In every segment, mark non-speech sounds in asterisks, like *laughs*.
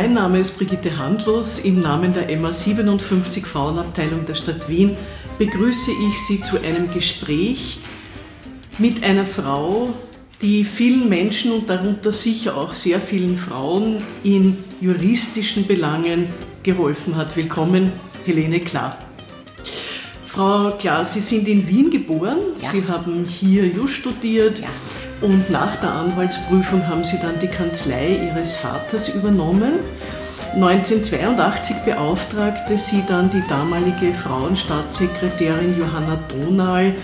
Mein Name ist Brigitte Handlos. Im Namen der MA 57 Frauenabteilung der Stadt Wien begrüße ich Sie zu einem Gespräch mit einer Frau, die vielen Menschen und darunter sicher auch sehr vielen Frauen in juristischen Belangen geholfen hat. Willkommen, Helene Klar. Frau Klar, Sie sind in Wien geboren, ja. Sie haben hier Just studiert ja. Und nach der Anwaltsprüfung haben Sie dann die Kanzlei Ihres Vaters übernommen. 1982 beauftragte sie dann die damalige Frauenstaatssekretärin Johanna Donal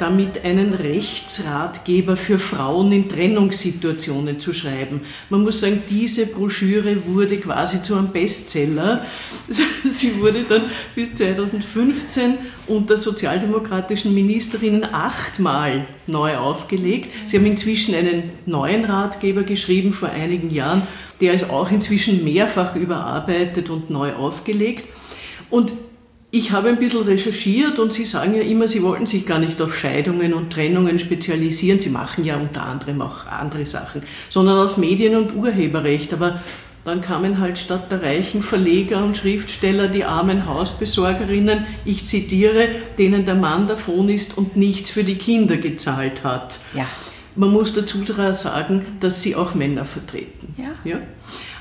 damit einen Rechtsratgeber für Frauen in Trennungssituationen zu schreiben. Man muss sagen, diese Broschüre wurde quasi zu einem Bestseller. *laughs* Sie wurde dann bis 2015 unter sozialdemokratischen Ministerinnen achtmal neu aufgelegt. Sie haben inzwischen einen neuen Ratgeber geschrieben vor einigen Jahren. Der ist auch inzwischen mehrfach überarbeitet und neu aufgelegt. Und ich habe ein bisschen recherchiert und Sie sagen ja immer, Sie wollten sich gar nicht auf Scheidungen und Trennungen spezialisieren. Sie machen ja unter anderem auch andere Sachen, sondern auf Medien- und Urheberrecht. Aber dann kamen halt statt der reichen Verleger und Schriftsteller die armen Hausbesorgerinnen, ich zitiere, denen der Mann davon ist und nichts für die Kinder gezahlt hat. Ja. Man muss dazu sagen, dass sie auch Männer vertreten. Ja. ja?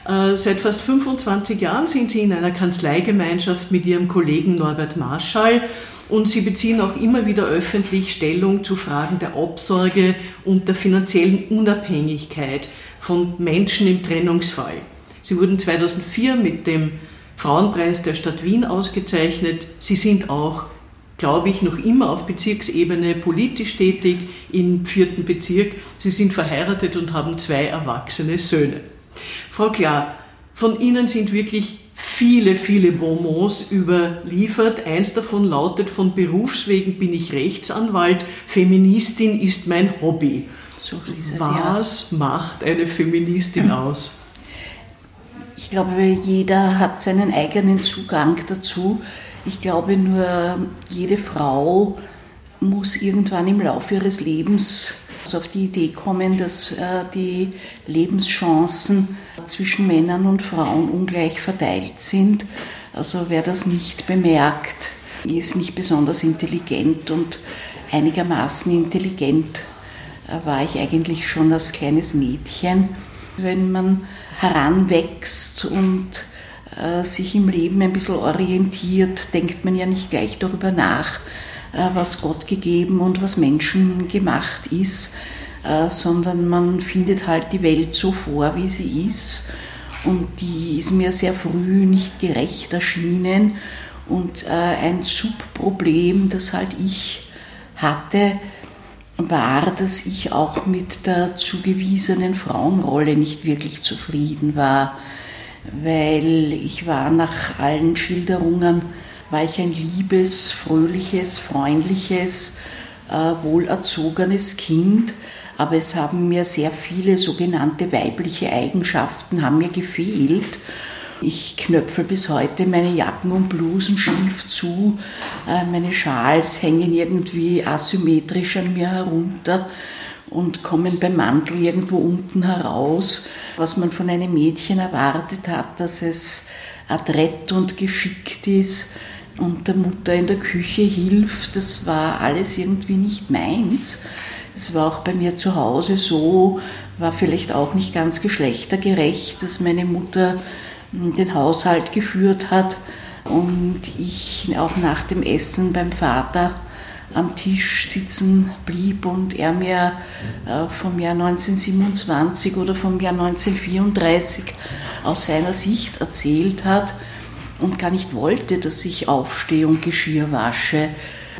Äh, seit fast 25 Jahren sind Sie in einer Kanzleigemeinschaft mit Ihrem Kollegen Norbert Marschall und Sie beziehen auch immer wieder öffentlich Stellung zu Fragen der Obsorge und der finanziellen Unabhängigkeit von Menschen im Trennungsfall. Sie wurden 2004 mit dem Frauenpreis der Stadt Wien ausgezeichnet. Sie sind auch, glaube ich, noch immer auf Bezirksebene politisch tätig im vierten Bezirk. Sie sind verheiratet und haben zwei erwachsene Söhne. Frau Klar, von Ihnen sind wirklich viele, viele Bonbons überliefert. Eins davon lautet, von Berufswegen bin ich Rechtsanwalt, Feministin ist mein Hobby. So es, Was ja. macht eine Feministin aus? Ich glaube, jeder hat seinen eigenen Zugang dazu. Ich glaube nur, jede Frau muss irgendwann im Laufe ihres Lebens auf die Idee kommen, dass äh, die Lebenschancen zwischen Männern und Frauen ungleich verteilt sind. Also wer das nicht bemerkt, ist nicht besonders intelligent und einigermaßen intelligent äh, war ich eigentlich schon als kleines Mädchen. Wenn man heranwächst und äh, sich im Leben ein bisschen orientiert, denkt man ja nicht gleich darüber nach, was Gott gegeben und was Menschen gemacht ist, äh, sondern man findet halt die Welt so vor, wie sie ist. Und die ist mir sehr früh nicht gerecht erschienen. Und äh, ein Subproblem, das halt ich hatte, war, dass ich auch mit der zugewiesenen Frauenrolle nicht wirklich zufrieden war, weil ich war nach allen Schilderungen war ich ein liebes, fröhliches, freundliches, äh, wohlerzogenes Kind, aber es haben mir sehr viele sogenannte weibliche Eigenschaften haben mir gefehlt. Ich knöpfe bis heute meine Jacken und Blusen schief zu, äh, meine Schals hängen irgendwie asymmetrisch an mir herunter und kommen beim Mantel irgendwo unten heraus, was man von einem Mädchen erwartet hat, dass es adrett und geschickt ist, und der Mutter in der Küche hilft, das war alles irgendwie nicht meins. Es war auch bei mir zu Hause so, war vielleicht auch nicht ganz geschlechtergerecht, dass meine Mutter den Haushalt geführt hat und ich auch nach dem Essen beim Vater am Tisch sitzen blieb und er mir äh, vom Jahr 1927 oder vom Jahr 1934 aus seiner Sicht erzählt hat und gar nicht wollte, dass ich aufstehe und Geschirr wasche.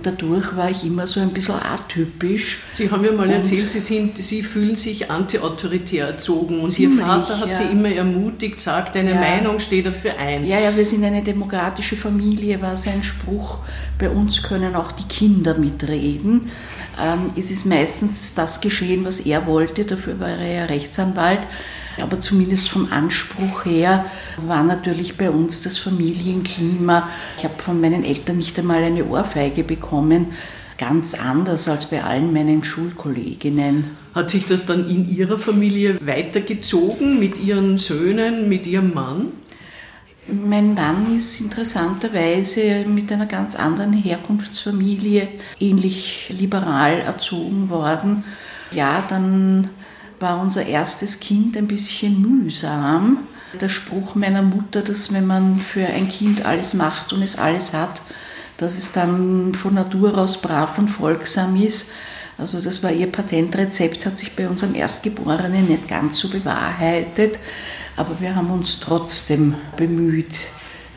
Dadurch war ich immer so ein bisschen atypisch. Sie haben ja mal erzählt, Sie, sind, Sie fühlen sich antiautoritär erzogen und Ihr Vater hat ja. Sie immer ermutigt, sagt, deine ja. Meinung steht dafür ein. Ja, ja, wir sind eine demokratische Familie, war sein Spruch. Bei uns können auch die Kinder mitreden. Ähm, es ist meistens das geschehen, was er wollte, dafür war er ja Rechtsanwalt. Aber zumindest vom Anspruch her war natürlich bei uns das Familienklima. Ich habe von meinen Eltern nicht einmal eine Ohrfeige bekommen. ganz anders als bei allen meinen Schulkolleginnen. Hat sich das dann in Ihrer Familie weitergezogen mit Ihren Söhnen, mit Ihrem Mann? Mein Mann ist interessanterweise mit einer ganz anderen Herkunftsfamilie ähnlich liberal erzogen worden. Ja, dann war unser erstes Kind ein bisschen mühsam. Der Spruch meiner Mutter, dass wenn man für ein Kind alles macht und es alles hat, dass es dann von Natur aus brav und folgsam ist. Also das war ihr Patentrezept, hat sich bei unserem Erstgeborenen nicht ganz so bewahrheitet. Aber wir haben uns trotzdem bemüht.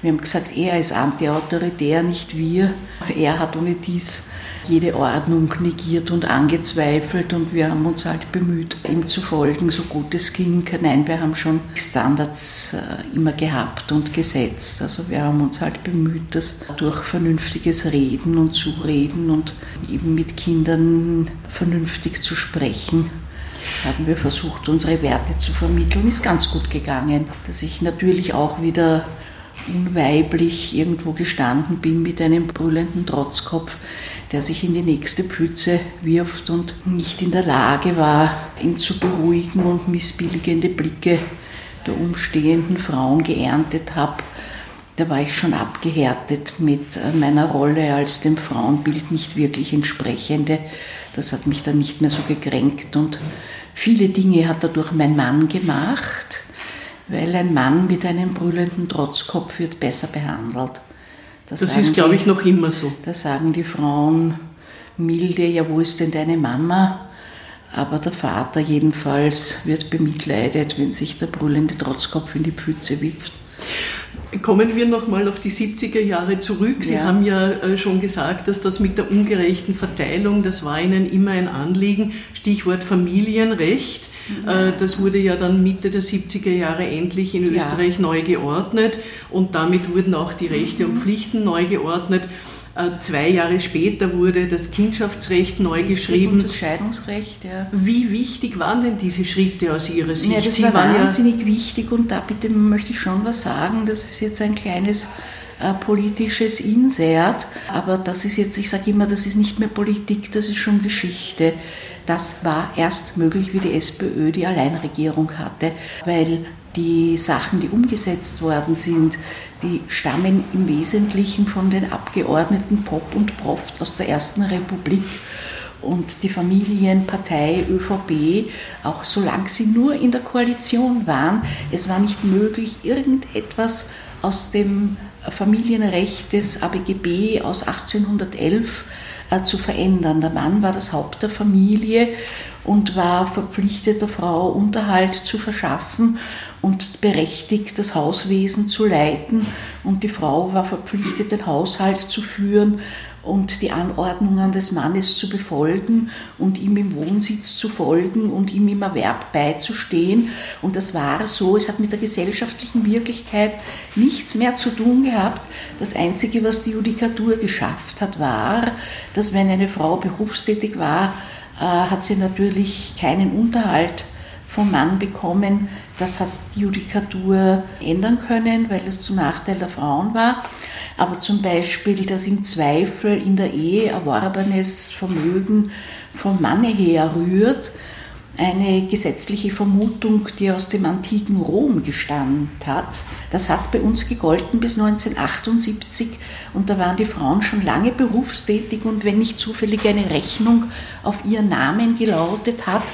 Wir haben gesagt, er ist antiautoritär, nicht wir. Er hat ohne dies jede Ordnung negiert und angezweifelt und wir haben uns halt bemüht, ihm zu folgen, so gut es ging. Nein, wir haben schon Standards äh, immer gehabt und gesetzt. Also wir haben uns halt bemüht, das durch vernünftiges Reden und Zureden und eben mit Kindern vernünftig zu sprechen haben wir versucht, unsere Werte zu vermitteln. Ist ganz gut gegangen, dass ich natürlich auch wieder unweiblich irgendwo gestanden bin mit einem brüllenden Trotzkopf, der sich in die nächste Pfütze wirft und nicht in der Lage war, ihn zu beruhigen und missbilligende Blicke der umstehenden Frauen geerntet habe. Da war ich schon abgehärtet mit meiner Rolle als dem Frauenbild nicht wirklich entsprechende. Das hat mich dann nicht mehr so gekränkt und viele Dinge hat dadurch mein Mann gemacht weil ein Mann mit einem brüllenden Trotzkopf wird besser behandelt. Das, das ist, glaube ich, noch immer so. Da sagen die Frauen milde, ja, wo ist denn deine Mama? Aber der Vater jedenfalls wird bemitleidet, wenn sich der brüllende Trotzkopf in die Pfütze wipft. Kommen wir nochmal auf die 70er Jahre zurück. Sie ja. haben ja äh, schon gesagt, dass das mit der ungerechten Verteilung, das war Ihnen immer ein Anliegen. Stichwort Familienrecht. Mhm. Das wurde ja dann Mitte der 70er Jahre endlich in Österreich ja. neu geordnet und damit wurden auch die Rechte und mhm. Pflichten neu geordnet. Äh, zwei Jahre später wurde das Kindschaftsrecht neu geschrieben. Und das Scheidungsrecht, ja. Wie wichtig waren denn diese Schritte aus Ihrer Sicht? Ja, das Sie war wahnsinnig ja wichtig und da bitte möchte ich schon was sagen. Das ist jetzt ein kleines äh, politisches Insert, aber das ist jetzt, ich sage immer, das ist nicht mehr Politik, das ist schon Geschichte. Das war erst möglich, wie die SPÖ die Alleinregierung hatte, weil die Sachen, die umgesetzt worden sind, die stammen im Wesentlichen von den Abgeordneten Pop und Proft aus der Ersten Republik und die Familienpartei ÖVP, auch solange sie nur in der Koalition waren, es war nicht möglich, irgendetwas aus dem Familienrecht des ABGB aus 1811 äh, zu verändern. Der Mann war das Haupt der Familie und war verpflichtet, der Frau Unterhalt zu verschaffen und berechtigt, das Hauswesen zu leiten. Und die Frau war verpflichtet, den Haushalt zu führen und die Anordnungen des Mannes zu befolgen und ihm im Wohnsitz zu folgen und ihm im Erwerb beizustehen. Und das war so, es hat mit der gesellschaftlichen Wirklichkeit nichts mehr zu tun gehabt. Das Einzige, was die Judikatur geschafft hat, war, dass wenn eine Frau berufstätig war, äh, hat sie natürlich keinen Unterhalt vom Mann bekommen. Das hat die Judikatur ändern können, weil es zum Nachteil der Frauen war. Aber zum Beispiel, dass im Zweifel in der Ehe erworbenes Vermögen vom Manne her rührt, eine gesetzliche Vermutung, die aus dem antiken Rom gestammt hat. Das hat bei uns gegolten bis 1978 und da waren die Frauen schon lange berufstätig und wenn nicht zufällig eine Rechnung auf ihren Namen gelautet hat,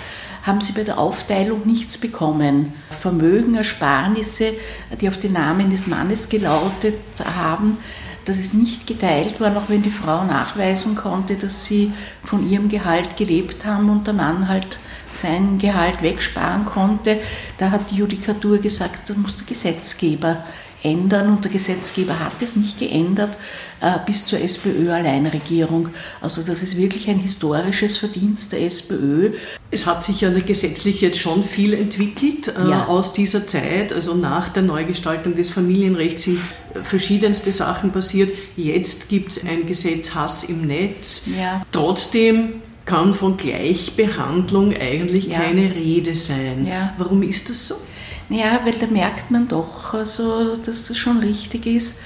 haben sie bei der Aufteilung nichts bekommen. Vermögen, Ersparnisse, die auf den Namen des Mannes gelautet haben, das ist nicht geteilt worden, auch wenn die Frau nachweisen konnte, dass sie von ihrem Gehalt gelebt haben und der Mann halt sein Gehalt wegsparen konnte. Da hat die Judikatur gesagt, das muss der Gesetzgeber ändern und der Gesetzgeber hat es nicht geändert bis zur SPÖ-Alleinregierung. Also das ist wirklich ein historisches Verdienst der SPÖ. Es hat sich ja gesetzlich jetzt schon viel entwickelt äh, ja. aus dieser Zeit. Also nach der Neugestaltung des Familienrechts sind verschiedenste Sachen passiert. Jetzt gibt es ein Gesetz Hass im Netz. Ja. Trotzdem kann von Gleichbehandlung eigentlich ja. keine Rede sein. Ja. Warum ist das so? Naja, weil da merkt man doch, also, dass das schon richtig ist.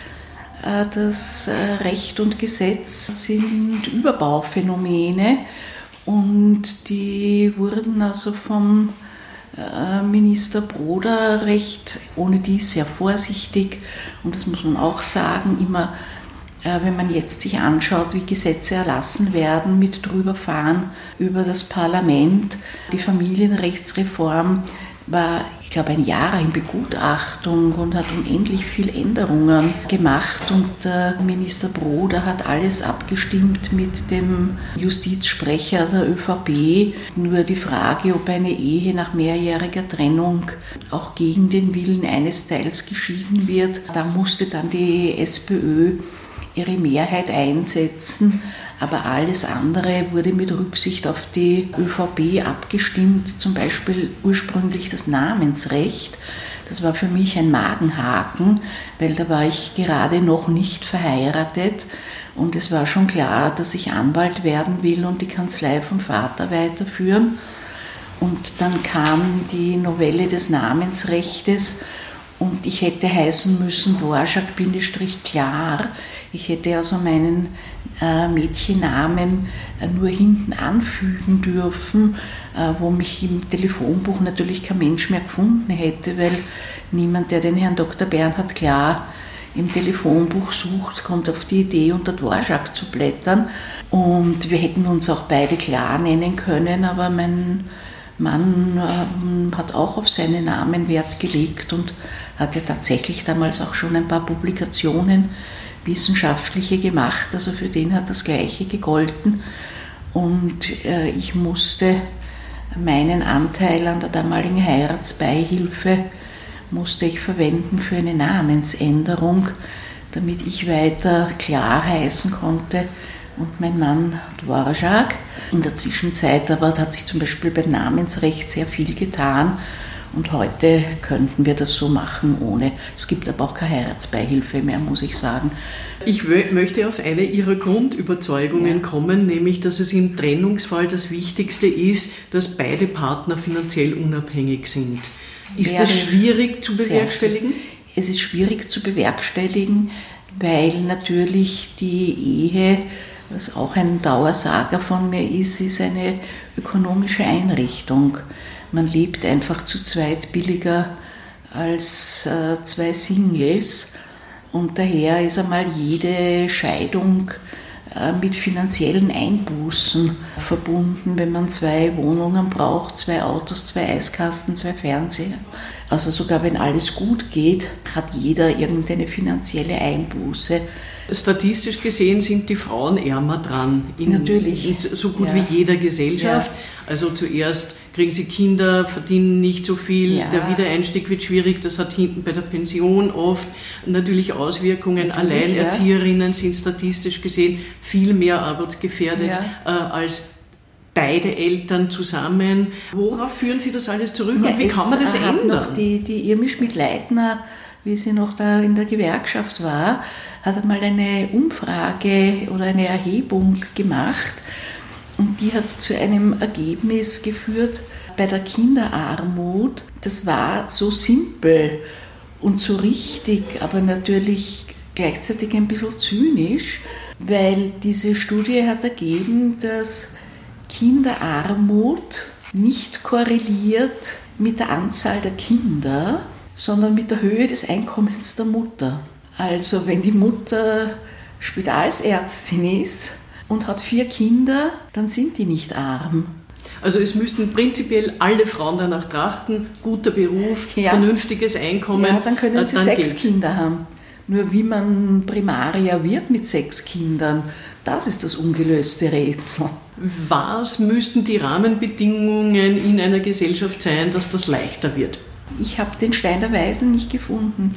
Äh, das äh, Recht und Gesetz sind Überbauphänomene und die wurden also vom äh, Minister Broder recht, ohne dies sehr vorsichtig und das muss man auch sagen, immer wenn man jetzt sich anschaut, wie Gesetze erlassen werden mit drüberfahren über das Parlament, die Familienrechtsreform war, ich glaube, ein Jahr in Begutachtung und hat unendlich viele Änderungen gemacht. Und der Minister Broder hat alles abgestimmt mit dem Justizsprecher der ÖVP. Nur die Frage, ob eine Ehe nach mehrjähriger Trennung auch gegen den Willen eines Teils geschieden wird, da musste dann die SPÖ ihre Mehrheit einsetzen aber alles andere wurde mit Rücksicht auf die ÖVP abgestimmt, zum Beispiel ursprünglich das Namensrecht. Das war für mich ein Magenhaken, weil da war ich gerade noch nicht verheiratet und es war schon klar, dass ich Anwalt werden will und die Kanzlei vom Vater weiterführen. Und dann kam die Novelle des Namensrechtes und ich hätte heißen müssen Dvorak-Klar. Ich hätte also meinen äh, Mädchennamen äh, nur hinten anfügen dürfen, äh, wo mich im Telefonbuch natürlich kein Mensch mehr gefunden hätte, weil niemand, der den Herrn Dr. Bernhard Klar im Telefonbuch sucht, kommt auf die Idee, unter Dvorak zu blättern. Und wir hätten uns auch beide klar nennen können, aber mein Mann ähm, hat auch auf seinen Namen Wert gelegt und hatte tatsächlich damals auch schon ein paar Publikationen wissenschaftliche gemacht, also für den hat das Gleiche gegolten. Und äh, ich musste meinen Anteil an der damaligen Heiratsbeihilfe musste ich verwenden für eine Namensänderung, damit ich weiter klar heißen konnte und mein Mann Dvorak. In der Zwischenzeit aber hat sich zum Beispiel beim Namensrecht sehr viel getan und heute könnten wir das so machen ohne. Es gibt aber auch keine Heiratsbeihilfe mehr, muss ich sagen. Ich möchte auf eine Ihrer Grundüberzeugungen ja. kommen, nämlich, dass es im Trennungsfall das Wichtigste ist, dass beide Partner finanziell unabhängig sind. Ist Wäre das schwierig zu bewerkstelligen? Es ist schwierig zu bewerkstelligen, weil natürlich die Ehe, was auch ein Dauersager von mir ist, ist eine ökonomische Einrichtung. Man lebt einfach zu zweit billiger als äh, zwei Singles und daher ist einmal jede Scheidung äh, mit finanziellen Einbußen verbunden, wenn man zwei Wohnungen braucht, zwei Autos, zwei Eiskasten, zwei Fernseher. Also sogar wenn alles gut geht, hat jeder irgendeine finanzielle Einbuße. Statistisch gesehen sind die Frauen ärmer dran. In, Natürlich. In so gut ja. wie jeder Gesellschaft. Ja. Also zuerst kriegen sie Kinder, verdienen nicht so viel, ja. der Wiedereinstieg wird schwierig, das hat hinten bei der Pension oft natürlich Auswirkungen. Natürlich, Alleinerzieherinnen ja. sind statistisch gesehen viel mehr armutsgefährdet ja. äh, als beide Eltern zusammen. Worauf führen Sie das alles zurück und wie kann man das ändern? Noch die, die Irmi Schmidt-Leitner, wie sie noch da in der Gewerkschaft war, hat einmal eine Umfrage oder eine Erhebung gemacht und die hat zu einem Ergebnis geführt bei der Kinderarmut. Das war so simpel und so richtig, aber natürlich gleichzeitig ein bisschen zynisch, weil diese Studie hat ergeben, dass Kinderarmut nicht korreliert mit der Anzahl der Kinder, sondern mit der Höhe des Einkommens der Mutter. Also wenn die Mutter Spitalsärztin ist, und hat vier Kinder, dann sind die nicht arm. Also es müssten prinzipiell alle Frauen danach trachten, guter Beruf, ja. vernünftiges Einkommen. Ja, dann können sie dann sechs geht's. Kinder haben. Nur wie man Primaria wird mit sechs Kindern, das ist das ungelöste Rätsel. Was müssten die Rahmenbedingungen in einer Gesellschaft sein, dass das leichter wird? Ich habe den Stein der Weisen nicht gefunden.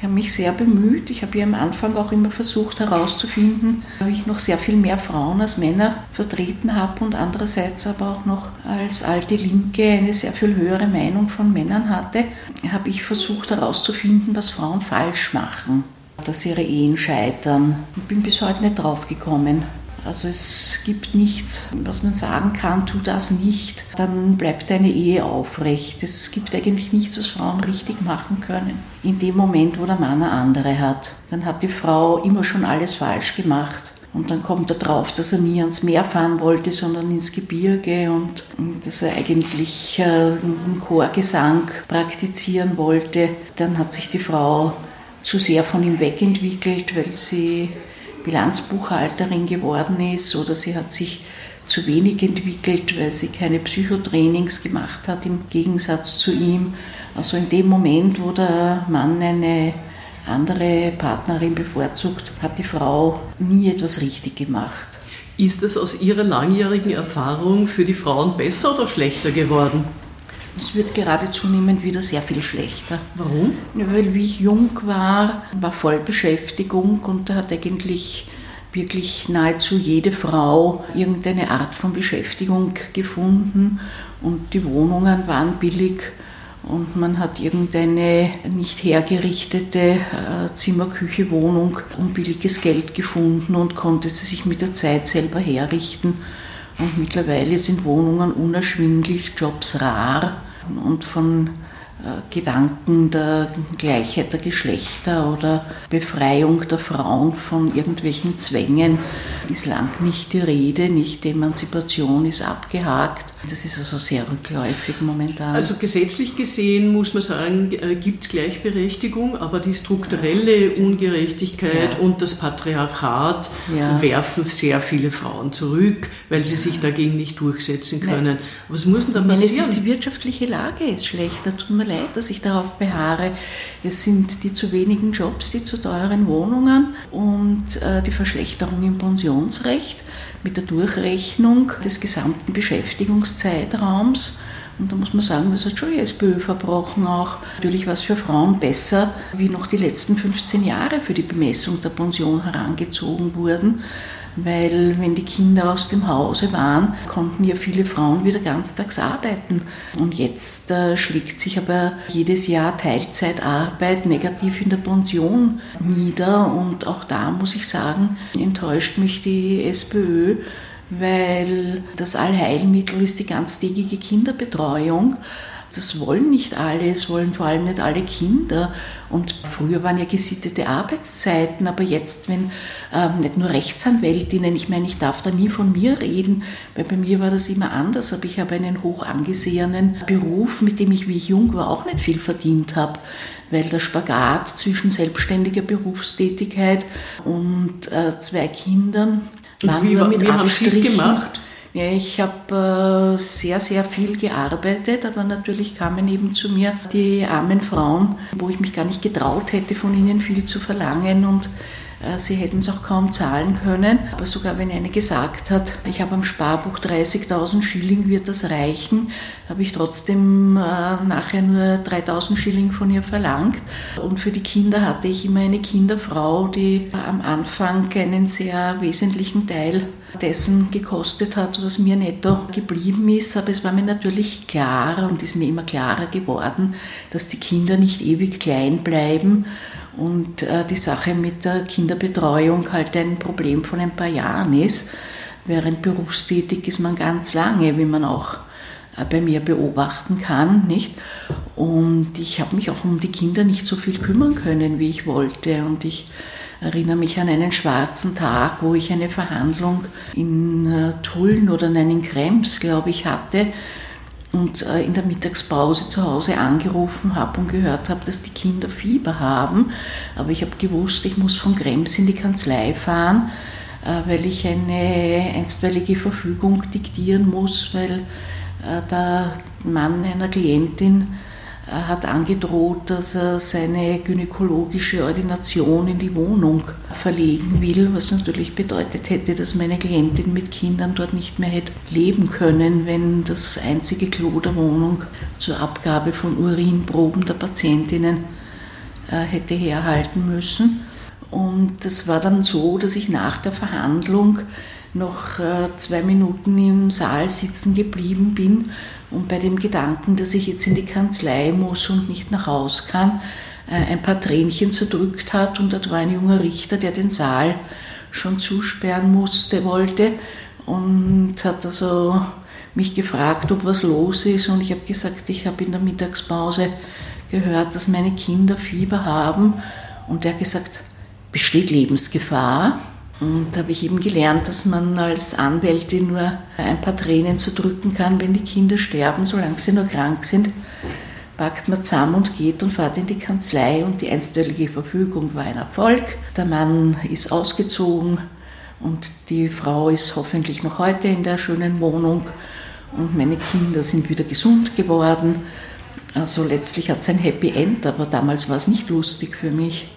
Ich habe mich sehr bemüht. Ich habe ja am Anfang auch immer versucht herauszufinden, wie ich noch sehr viel mehr Frauen als Männer vertreten habe und andererseits aber auch noch als alte Linke eine sehr viel höhere Meinung von Männern hatte, habe ich versucht herauszufinden, was Frauen falsch machen, dass ihre Ehen scheitern. Ich bin bis heute nicht draufgekommen. Also es gibt nichts, was man sagen kann, tu das nicht, dann bleibt deine Ehe aufrecht. Es gibt eigentlich nichts, was Frauen richtig machen können. In dem Moment, wo der Mann eine andere hat, dann hat die Frau immer schon alles falsch gemacht. Und dann kommt er drauf, dass er nie ans Meer fahren wollte, sondern ins Gebirge und dass er eigentlich äh, einen Chorgesang praktizieren wollte. Dann hat sich die Frau zu sehr von ihm wegentwickelt, weil sie Bilanzbuchhalterin geworden ist oder sie hat sich zu wenig entwickelt, weil sie keine Psychotrainings gemacht hat im Gegensatz zu ihm. Also in dem Moment, wo der Mann eine andere Partnerin bevorzugt, hat die Frau nie etwas richtig gemacht. Ist es aus Ihrer langjährigen Erfahrung für die Frauen besser oder schlechter geworden? Es wird gerade zunehmend wieder sehr viel schlechter. Warum? Weil wie ich jung war, war Vollbeschäftigung und da hat eigentlich wirklich nahezu jede Frau irgendeine Art von Beschäftigung gefunden und die Wohnungen waren billig und man hat irgendeine nicht hergerichtete äh, Zimmer-Küche-Wohnung um billiges Geld gefunden und konnte sie sich mit der Zeit selber herrichten. Und mittlerweile sind Wohnungen unerschwinglich, Jobs rar und von äh, Gedanken der Gleichheit der Geschlechter oder Befreiung der Frauen von irgendwelchen Zwängen ist lang nicht die Rede, nicht die Emanzipation ist abgehakt. Das ist also sehr rückläufig momentan. Also gesetzlich gesehen muss man sagen, äh, gibt es Gleichberechtigung, aber die strukturelle Ungerechtigkeit ja. und das Patriarchat ja. werfen sehr viele Frauen zurück, weil sie sich dagegen nicht durchsetzen können. Nein. Was muss denn da passieren? Meine, es ist die wirtschaftliche Lage ist schlecht. Da tut mir leid, dass ich darauf beharre. Es sind die zu wenigen Jobs, die zu teuren Wohnungen und äh, die Verschlechterung im Pensionsrecht mit der Durchrechnung des gesamten Beschäftigungszeitraums. Und da muss man sagen, das hat schon die SPÖ verbrochen auch. Natürlich war es für Frauen besser, wie noch die letzten 15 Jahre für die Bemessung der Pension herangezogen wurden weil wenn die Kinder aus dem Hause waren, konnten ja viele Frauen wieder ganztags arbeiten. Und jetzt äh, schlägt sich aber jedes Jahr Teilzeitarbeit negativ in der Pension nieder. Und auch da muss ich sagen, enttäuscht mich die SPÖ, weil das Allheilmittel ist die ganztägige Kinderbetreuung. Das wollen nicht alle, es wollen vor allem nicht alle Kinder. Und früher waren ja gesittete Arbeitszeiten, aber jetzt, wenn ähm, nicht nur Rechtsanwältinnen, ich meine, ich darf da nie von mir reden, weil bei mir war das immer anders, aber ich habe einen hoch angesehenen Beruf, mit dem ich, wie ich jung war, auch nicht viel verdient habe weil der Spagat zwischen selbstständiger Berufstätigkeit und äh, zwei Kindern war nur mit wie Abstrichen. Haben gemacht? Ja, ich habe äh, sehr, sehr viel gearbeitet, aber natürlich kamen eben zu mir die armen Frauen, wo ich mich gar nicht getraut hätte, von ihnen viel zu verlangen und Sie hätten es auch kaum zahlen können, aber sogar wenn eine gesagt hat, ich habe am Sparbuch 30.000 Schilling, wird das reichen, habe ich trotzdem äh, nachher nur 3.000 Schilling von ihr verlangt. Und für die Kinder hatte ich immer eine Kinderfrau, die am Anfang einen sehr wesentlichen Teil dessen gekostet hat, was mir netto geblieben ist. Aber es war mir natürlich klar und ist mir immer klarer geworden, dass die Kinder nicht ewig klein bleiben und äh, die Sache mit der Kinderbetreuung halt ein Problem von ein paar Jahren ist. Während berufstätig ist man ganz lange, wie man auch äh, bei mir beobachten kann, nicht? Und ich habe mich auch um die Kinder nicht so viel kümmern können, wie ich wollte. Und ich erinnere mich an einen schwarzen Tag, wo ich eine Verhandlung in äh, Tulln oder nein, in Krems, glaube ich, hatte und äh, in der Mittagspause zu Hause angerufen habe und gehört habe, dass die Kinder Fieber haben. Aber ich habe gewusst, ich muss von Krems in die Kanzlei fahren, äh, weil ich eine einstweilige Verfügung diktieren muss, weil der Mann einer Klientin hat angedroht, dass er seine gynäkologische Ordination in die Wohnung verlegen will, was natürlich bedeutet hätte, dass meine Klientin mit Kindern dort nicht mehr hätte leben können, wenn das einzige Klo der Wohnung zur Abgabe von Urinproben der Patientinnen äh, hätte herhalten müssen. Und das war dann so, dass ich nach der Verhandlung noch äh, zwei Minuten im Saal sitzen geblieben bin und bei dem Gedanken, dass ich jetzt in die Kanzlei muss und nicht nach Haus kann, äh, ein paar Tränchen zerdrückt hat und dort war ein junger Richter, der den Saal schon zusperren musste, wollte und hat also mich gefragt, ob was los ist und ich habe gesagt, ich habe in der Mittagspause gehört, dass meine Kinder Fieber haben und er hat gesagt, besteht Lebensgefahr? Und da habe ich eben gelernt, dass man als Anwältin nur ein paar Tränen zu drücken kann, wenn die Kinder sterben, solange sie nur krank sind. Packt man zusammen und geht und fährt in die Kanzlei und die einstweilige Verfügung war ein Erfolg. Der Mann ist ausgezogen und die Frau ist hoffentlich noch heute in der schönen Wohnung und meine Kinder sind wieder gesund geworden. Also letztlich hat es ein Happy End, aber damals war es nicht lustig für mich.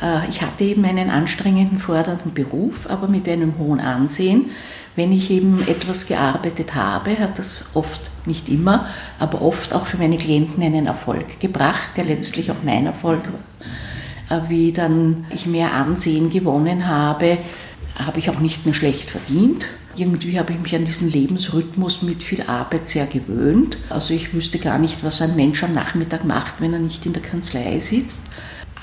Äh, ich hatte eben einen anstrengenden, fordernden Beruf, aber mit einem hohen Ansehen. Wenn ich eben etwas gearbeitet habe, hat das oft, nicht immer, aber oft auch für meine Klienten einen Erfolg gebracht, der letztlich auch mein Erfolg war. Äh, wie dann ich mehr Ansehen gewonnen habe, habe ich auch nicht mehr schlecht verdient. Irgendwie habe ich mich an diesen Lebensrhythmus mit viel Arbeit sehr gewöhnt. Also ich wüsste gar nicht, was ein Mensch am Nachmittag macht, wenn er nicht in der Kanzlei sitzt.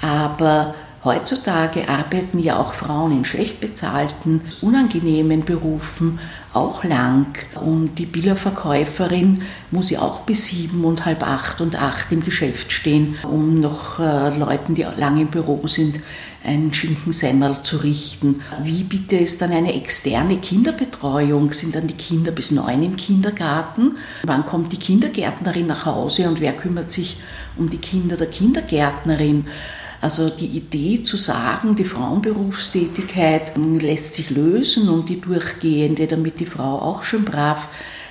Aber Heutzutage arbeiten ja auch Frauen in schlecht bezahlten, unangenehmen Berufen auch lang. Und die Billerverkäuferin muss ja auch bis sieben und halb acht und acht im Geschäft stehen, um noch äh, Leuten, die lange im Büro sind, ein Schinkensemmel zu richten. Wie bitte ist dann eine externe Kinderbetreuung? Sind dann die Kinder bis neun im Kindergarten? Wann kommt die Kindergärtnerin nach Hause und wer kümmert sich um die Kinder der Kindergärtnerin? Also die Idee zu sagen, die Frauenberufstätigkeit lässt sich lösen und die durchgehende, damit die Frau auch schon brav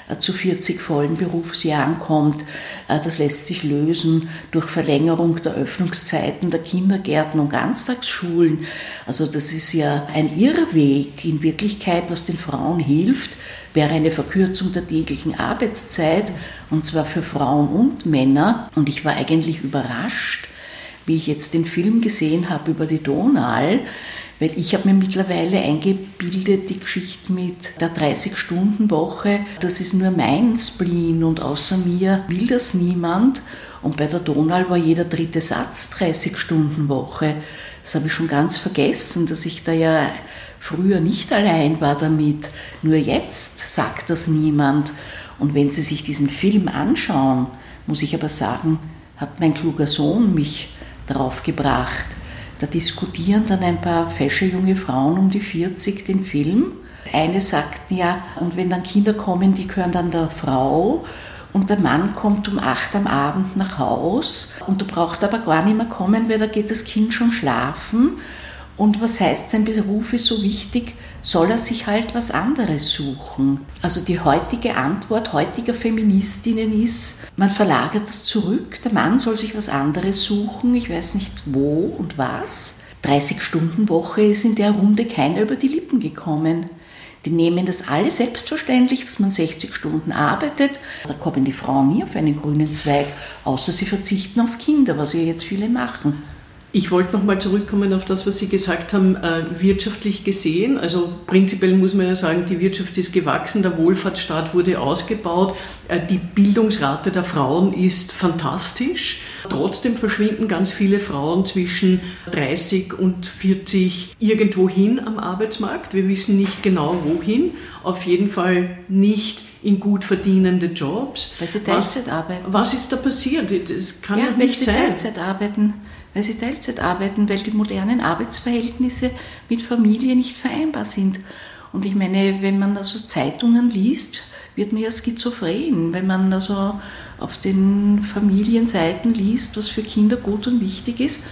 äh, zu 40 vollen Berufsjahren kommt. Äh, das lässt sich lösen durch Verlängerung der Öffnungszeiten der Kindergärten und Ganztagsschulen. Also das ist ja ein Irrweg in Wirklichkeit, was den Frauen hilft, wäre eine Verkürzung der täglichen Arbeitszeit und zwar für Frauen und Männer. Und ich war eigentlich überrascht, wie ich jetzt den Film gesehen habe über die Donau, weil ich habe mir mittlerweile eingebildet, die Geschichte mit der 30-Stunden-Woche, das ist nur mein Spleen und außer mir will das niemand. Und bei der Donau war jeder dritte Satz 30-Stunden-Woche. Das habe ich schon ganz vergessen, dass ich da ja früher nicht allein war damit. Nur jetzt sagt das niemand. Und wenn Sie sich diesen Film anschauen, muss ich aber sagen, hat mein kluger Sohn mich drauf gebracht. Da diskutieren dann ein paar fesche junge Frauen um die 40 den Film. Eine sagt ja, und wenn dann Kinder kommen, die gehören dann der Frau und der Mann kommt um acht am Abend nach Haus und da braucht aber gar nicht mehr kommen, weil da geht das Kind schon schlafen und was heißt, sein Beruf ist so wichtig, soll er sich halt was anderes suchen. Also die heutige Antwort heutiger Feministinnen ist, man verlagert das zurück, der Mann soll sich was anderes suchen, ich weiß nicht wo und was. 30-Stunden-Woche ist in der Runde keiner über die Lippen gekommen. Die nehmen das alle selbstverständlich, dass man 60 Stunden arbeitet. Da kommen die Frauen nie auf einen grünen Zweig, außer sie verzichten auf Kinder, was ja jetzt viele machen. Ich wollte nochmal zurückkommen auf das, was Sie gesagt haben, äh, wirtschaftlich gesehen. Also prinzipiell muss man ja sagen, die Wirtschaft ist gewachsen, der Wohlfahrtsstaat wurde ausgebaut, äh, die Bildungsrate der Frauen ist fantastisch. Trotzdem verschwinden ganz viele Frauen zwischen 30 und 40 irgendwo hin am Arbeitsmarkt. Wir wissen nicht genau wohin. Auf jeden Fall nicht in gut verdienende Jobs. Weil sie Teilzeit arbeiten. Was ist da passiert? Das kann ja, nicht weil sein. sie Teilzeit arbeiten weil sie Teilzeit arbeiten, weil die modernen Arbeitsverhältnisse mit Familie nicht vereinbar sind. Und ich meine, wenn man also Zeitungen liest, wird man ja schizophren, wenn man also auf den Familienseiten liest, was für Kinder gut und wichtig ist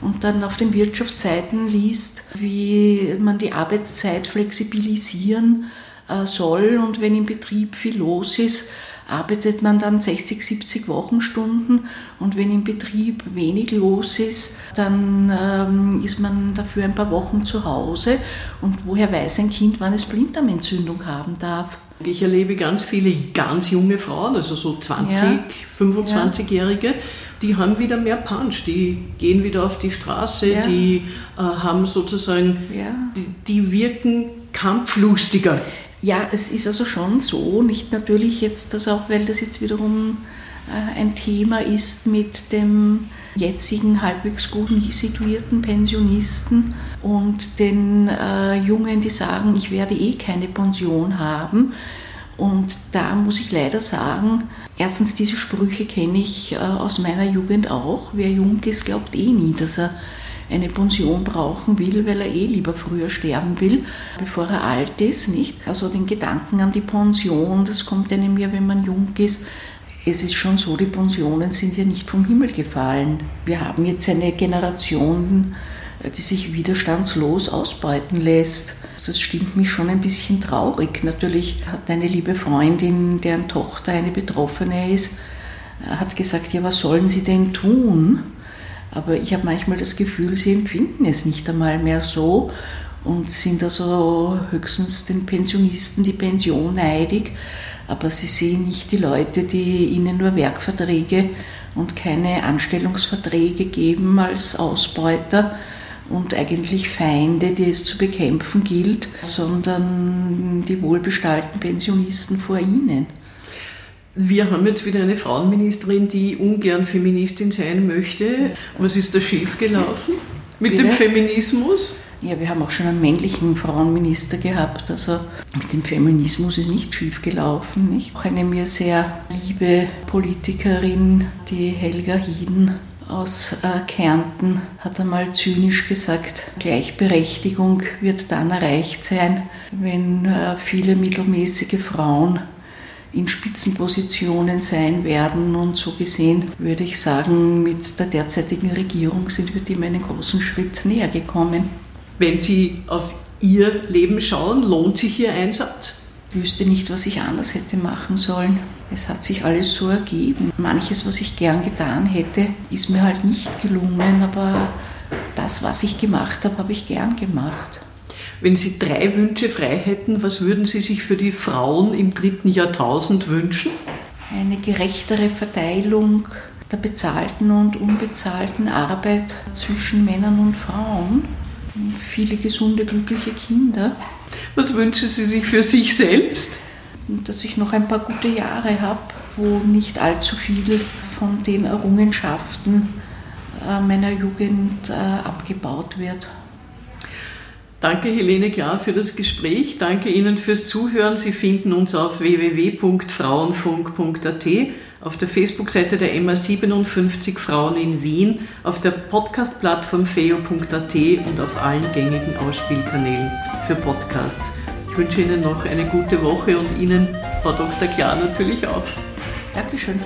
und dann auf den Wirtschaftsseiten liest, wie man die Arbeitszeit flexibilisieren äh, soll und wenn im Betrieb viel los ist, arbeitet man dann 60, 70 Wochenstunden und wenn im Betrieb wenig los ist, dann ähm, ist man dafür ein paar Wochen zu Hause und woher weiß ein Kind, wann es Blinddarmentzündung haben darf? Ich erlebe ganz viele ganz junge Frauen, also so 20, ja. 25-Jährige, die haben wieder mehr Punch, die gehen wieder auf die Straße, ja. die äh, haben sozusagen, die, die wirken kampflustiger. Ja, es ist also schon so, nicht natürlich jetzt das auch, weil das jetzt wiederum äh, ein Thema ist mit dem jetzigen halbwegs guten situierten Pensionisten und den äh, Jungen, die sagen, ich werde eh keine Pension haben. Und da muss ich leider sagen, erstens diese Sprüche kenne ich äh, aus meiner Jugend auch. Wer jung ist, glaubt eh nie, dass er eine Pension brauchen will, weil er eh lieber früher sterben will, bevor er alt ist, nicht? Also den Gedanken an die Pension, das kommt einem ja, wenn man jung ist, es ist schon so, die Pensionen sind ja nicht vom Himmel gefallen. Wir haben jetzt eine Generation, die sich widerstandslos ausbeuten lässt. Das stimmt mich schon ein bisschen traurig. Natürlich hat eine liebe Freundin, deren Tochter eine Betroffene ist, hat gesagt, ja, was sollen sie denn tun? Aber ich habe manchmal das Gefühl, sie empfinden es nicht einmal mehr so und sind also höchstens den Pensionisten die Pension neidig aber sie sehen nicht die Leute, die ihnen nur Werkverträge und keine Anstellungsverträge geben als Ausbeuter und eigentlich Feinde, die es zu bekämpfen gilt, sondern die wohlbestallten Pensionisten vor ihnen. Wir haben jetzt wieder eine Frauenministerin, die ungern Feministin sein möchte. Was ist da schiefgelaufen mit Bitte? dem Feminismus? Ja, wir haben auch schon einen männlichen Frauenminister gehabt. Also mit dem Feminismus ist nicht schief gelaufen. Nicht? Auch eine mir sehr liebe Politikerin, die Helga Hieden aus äh, Kärnten, hat einmal zynisch gesagt, Gleichberechtigung wird dann erreicht sein, wenn äh, viele mittelmäßige Frauen in Spitzenpositionen sein werden. Und so gesehen würde ich sagen, mit der derzeitigen Regierung sind wir dem einen großen Schritt näher gekommen. Wenn Sie auf Ihr Leben schauen, lohnt sich Ihr Einsatz? Ich wüsste nicht, was ich anders hätte machen sollen. Es hat sich alles so ergeben. Manches, was ich gern getan hätte, ist mir halt nicht gelungen, aber das, was ich gemacht habe, habe ich gern gemacht. Wenn Sie drei Wünsche frei hätten, was würden Sie sich für die Frauen im dritten Jahrtausend wünschen? Eine gerechtere Verteilung der bezahlten und unbezahlten Arbeit zwischen Männern und Frauen viele gesunde, glückliche Kinder. Was wünschen Sie sich für sich selbst? Dass ich noch ein paar gute Jahre habe, wo nicht allzu viel von den Errungenschaften äh, meiner Jugend äh, abgebaut wird. Danke Helene Klar für das Gespräch. Danke Ihnen fürs Zuhören. Sie finden uns auf www.frauenfunk.at, auf der Facebook-Seite der MA 57 Frauen in Wien, auf der Podcast-Plattform feo.at und auf allen gängigen Ausspielkanälen für Podcasts. Ich wünsche Ihnen noch eine gute Woche und Ihnen, Frau Dr. Klar, natürlich auch. Dankeschön.